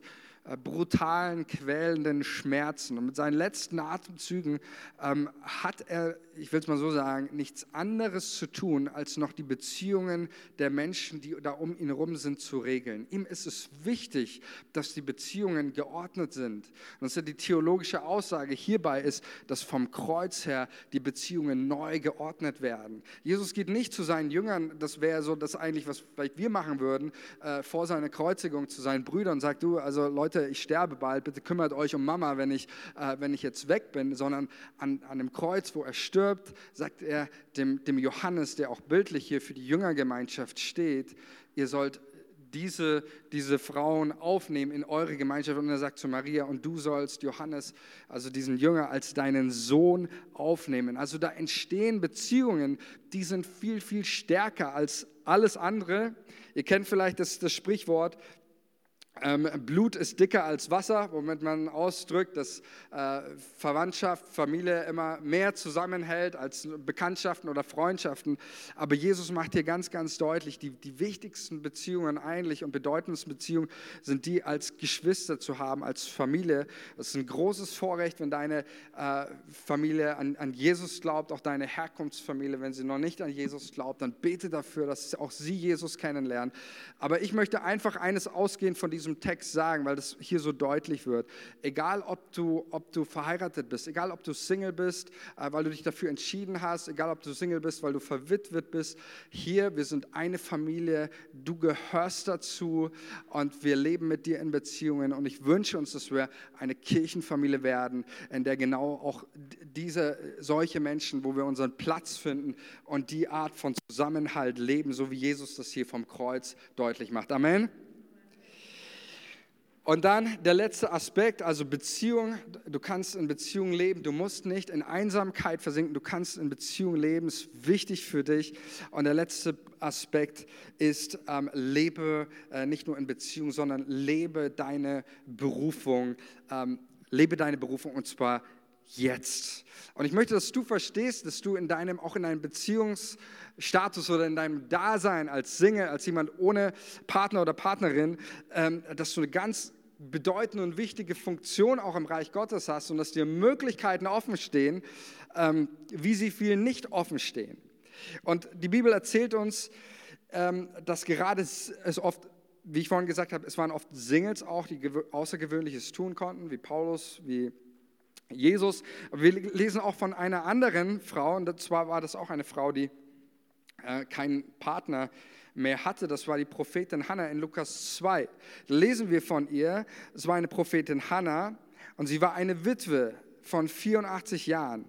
[SPEAKER 1] brutalen, quälenden Schmerzen. Und mit seinen letzten Atemzügen ähm, hat er, ich will es mal so sagen, nichts anderes zu tun, als noch die Beziehungen der Menschen, die da um ihn herum sind, zu regeln. Ihm ist es wichtig, dass die Beziehungen geordnet sind. Und das ist die theologische Aussage hierbei ist, dass vom Kreuz her die Beziehungen neu geordnet werden. Jesus geht nicht zu seinen Jüngern, das wäre so das eigentlich, was vielleicht wir machen würden, äh, vor seiner Kreuzigung zu seinen Brüdern und sagt, du, also Leute, Leute, ich sterbe bald, bitte kümmert euch um Mama, wenn ich, äh, wenn ich jetzt weg bin, sondern an, an dem Kreuz, wo er stirbt, sagt er dem, dem Johannes, der auch bildlich hier für die Jüngergemeinschaft steht, ihr sollt diese, diese Frauen aufnehmen in eure Gemeinschaft. Und er sagt zu Maria, und du sollst Johannes, also diesen Jünger, als deinen Sohn aufnehmen. Also da entstehen Beziehungen, die sind viel, viel stärker als alles andere. Ihr kennt vielleicht das, das Sprichwort, Blut ist dicker als Wasser, womit man ausdrückt, dass äh, Verwandtschaft, Familie immer mehr zusammenhält als Bekanntschaften oder Freundschaften. Aber Jesus macht hier ganz, ganz deutlich, die, die wichtigsten Beziehungen eigentlich und bedeutendsten Beziehungen sind die als Geschwister zu haben, als Familie. Das ist ein großes Vorrecht, wenn deine äh, Familie an, an Jesus glaubt, auch deine Herkunftsfamilie. Wenn sie noch nicht an Jesus glaubt, dann bete dafür, dass auch sie Jesus kennenlernen. Aber ich möchte einfach eines ausgehen von diesem diesem Text sagen, weil das hier so deutlich wird. Egal, ob du, ob du verheiratet bist, egal, ob du Single bist, äh, weil du dich dafür entschieden hast, egal, ob du Single bist, weil du verwitwet bist, hier, wir sind eine Familie, du gehörst dazu und wir leben mit dir in Beziehungen und ich wünsche uns, dass wir eine Kirchenfamilie werden, in der genau auch diese, solche Menschen, wo wir unseren Platz finden und die Art von Zusammenhalt leben, so wie Jesus das hier vom Kreuz deutlich macht. Amen. Und dann der letzte Aspekt, also Beziehung. Du kannst in Beziehung leben, du musst nicht in Einsamkeit versinken, du kannst in Beziehung leben, ist wichtig für dich. Und der letzte Aspekt ist, ähm, lebe äh, nicht nur in Beziehung, sondern lebe deine Berufung. Ähm, lebe deine Berufung und zwar jetzt. Und ich möchte, dass du verstehst, dass du in deinem, auch in deinem Beziehungsstatus oder in deinem Dasein als Single, als jemand ohne Partner oder Partnerin, ähm, dass du eine ganz bedeutende und wichtige Funktion auch im Reich Gottes hast und dass dir Möglichkeiten offen stehen, ähm, wie sie vielen nicht offen stehen. Und die Bibel erzählt uns, ähm, dass gerade es oft, wie ich vorhin gesagt habe, es waren oft Singles auch, die Außergewöhnliches tun konnten, wie Paulus, wie Jesus. Wir lesen auch von einer anderen Frau, und zwar war das auch eine Frau, die äh, keinen Partner mehr hatte. Das war die Prophetin Hannah in Lukas 2. Da lesen wir von ihr. Es war eine Prophetin Hannah und sie war eine Witwe von 84 Jahren.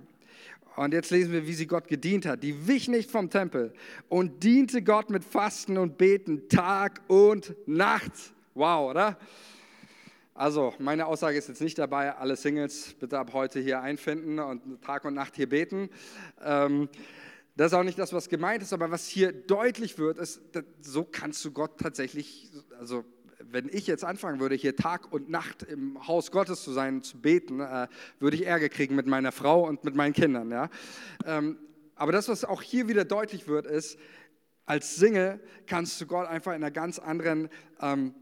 [SPEAKER 1] Und jetzt lesen wir, wie sie Gott gedient hat. Die wich nicht vom Tempel und diente Gott mit Fasten und Beten Tag und Nacht. Wow, oder? Also, meine Aussage ist jetzt nicht dabei, alle Singles bitte ab heute hier einfinden und Tag und Nacht hier beten. Ähm, das ist auch nicht das, was gemeint ist, aber was hier deutlich wird, ist, so kannst du Gott tatsächlich, also wenn ich jetzt anfangen würde, hier Tag und Nacht im Haus Gottes zu sein, zu beten, äh, würde ich Ärger kriegen mit meiner Frau und mit meinen Kindern. Ja? Ähm, aber das, was auch hier wieder deutlich wird, ist, als Single kannst du Gott einfach in einer ganz anderen ähm,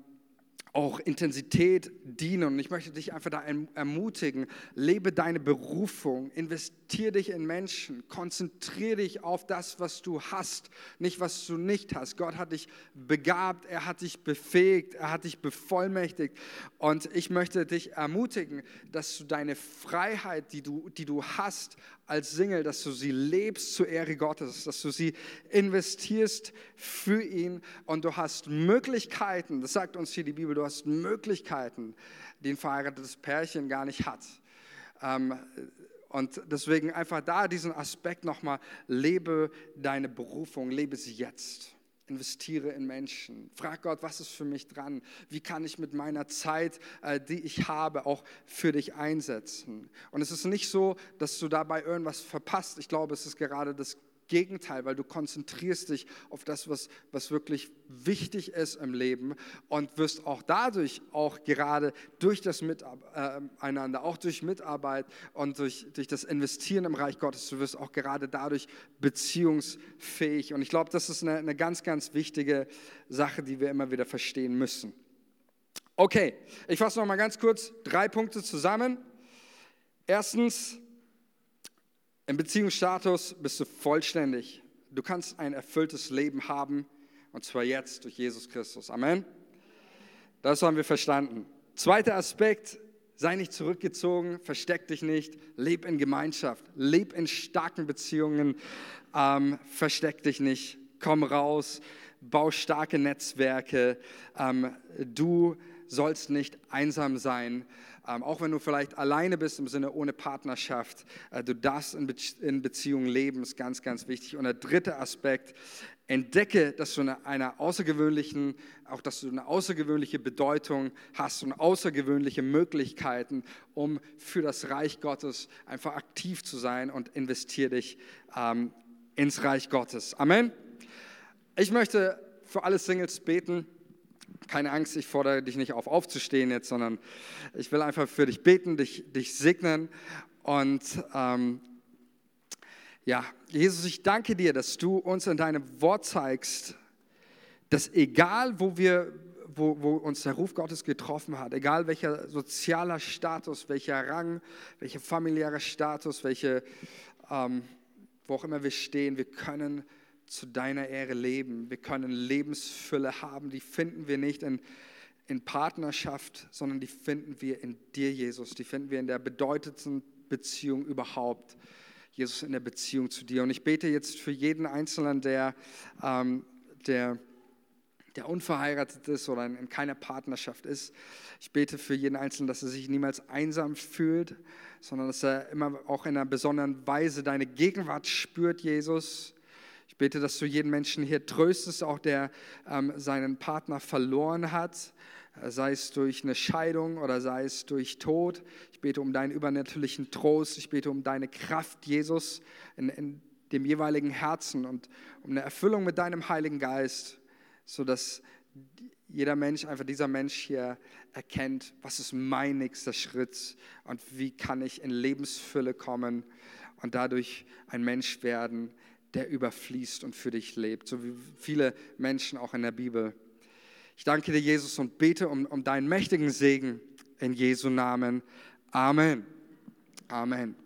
[SPEAKER 1] auch Intensität dienen. Und ich möchte dich einfach da ermutigen, lebe deine Berufung, investiere dich in Menschen, konzentriere dich auf das, was du hast, nicht was du nicht hast. Gott hat dich begabt, er hat dich befähigt, er hat dich bevollmächtigt. Und ich möchte dich ermutigen, dass du deine Freiheit, die du, die du hast als Single, dass du sie lebst zur Ehre Gottes, dass du sie investierst für ihn und du hast Möglichkeiten, das sagt uns hier die Bibel, du hast Möglichkeiten, die ein verheiratetes Pärchen gar nicht hat. Ähm, und deswegen einfach da diesen Aspekt nochmal, lebe deine Berufung, lebe sie jetzt. Investiere in Menschen. Frag Gott, was ist für mich dran? Wie kann ich mit meiner Zeit, äh, die ich habe, auch für dich einsetzen? Und es ist nicht so, dass du dabei irgendwas verpasst. Ich glaube, es ist gerade das Gegenteil, weil du konzentrierst dich auf das, was, was wirklich wichtig ist im Leben und wirst auch dadurch, auch gerade durch das Miteinander, äh, auch durch Mitarbeit und durch, durch das Investieren im Reich Gottes, du wirst auch gerade dadurch beziehungsfähig. Und ich glaube, das ist eine, eine ganz, ganz wichtige Sache, die wir immer wieder verstehen müssen. Okay, ich fasse noch mal ganz kurz drei Punkte zusammen. Erstens, im Beziehungsstatus bist du vollständig. Du kannst ein erfülltes Leben haben und zwar jetzt durch Jesus Christus. Amen. Das haben wir verstanden. Zweiter Aspekt, sei nicht zurückgezogen, versteck dich nicht, leb in Gemeinschaft, leb in starken Beziehungen, ähm, versteck dich nicht, komm raus, bau starke Netzwerke. Ähm, du sollst nicht einsam sein. Ähm, auch wenn du vielleicht alleine bist im Sinne ohne Partnerschaft, äh, du darfst in, Be in Beziehung leben, ist ganz, ganz wichtig. Und der dritte Aspekt, entdecke, dass du eine, eine außergewöhnlichen, auch dass du eine außergewöhnliche Bedeutung hast und außergewöhnliche Möglichkeiten, um für das Reich Gottes einfach aktiv zu sein und investiere dich ähm, ins Reich Gottes. Amen. Ich möchte für alle Singles beten keine Angst, ich fordere dich nicht auf, aufzustehen jetzt, sondern ich will einfach für dich beten, dich, dich segnen. Und ähm, ja, Jesus, ich danke dir, dass du uns in deinem Wort zeigst, dass egal, wo wir wo, wo, uns der Ruf Gottes getroffen hat, egal welcher sozialer Status, welcher Rang, welcher familiärer Status, welche, ähm, wo auch immer wir stehen, wir können zu deiner Ehre leben. Wir können Lebensfülle haben, die finden wir nicht in, in Partnerschaft, sondern die finden wir in dir, Jesus. Die finden wir in der bedeutendsten Beziehung überhaupt. Jesus, in der Beziehung zu dir. Und ich bete jetzt für jeden Einzelnen, der, ähm, der, der unverheiratet ist oder in, in keiner Partnerschaft ist. Ich bete für jeden Einzelnen, dass er sich niemals einsam fühlt, sondern dass er immer auch in einer besonderen Weise deine Gegenwart spürt, Jesus ich bete, dass du jeden Menschen hier tröstest, auch der ähm, seinen Partner verloren hat, äh, sei es durch eine Scheidung oder sei es durch Tod. Ich bete um deinen übernatürlichen Trost. Ich bete um deine Kraft, Jesus, in, in dem jeweiligen Herzen und um eine Erfüllung mit deinem Heiligen Geist, sodass jeder Mensch, einfach dieser Mensch hier erkennt, was ist mein nächster Schritt und wie kann ich in Lebensfülle kommen und dadurch ein Mensch werden, der überfließt und für dich lebt, so wie viele Menschen auch in der Bibel. Ich danke dir, Jesus, und bete um, um deinen mächtigen Segen in Jesu Namen. Amen. Amen.